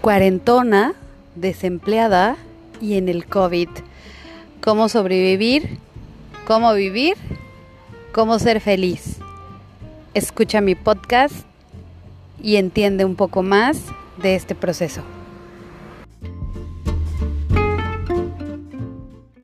cuarentona, desempleada y en el COVID. ¿Cómo sobrevivir? ¿Cómo vivir? ¿Cómo ser feliz? Escucha mi podcast y entiende un poco más de este proceso.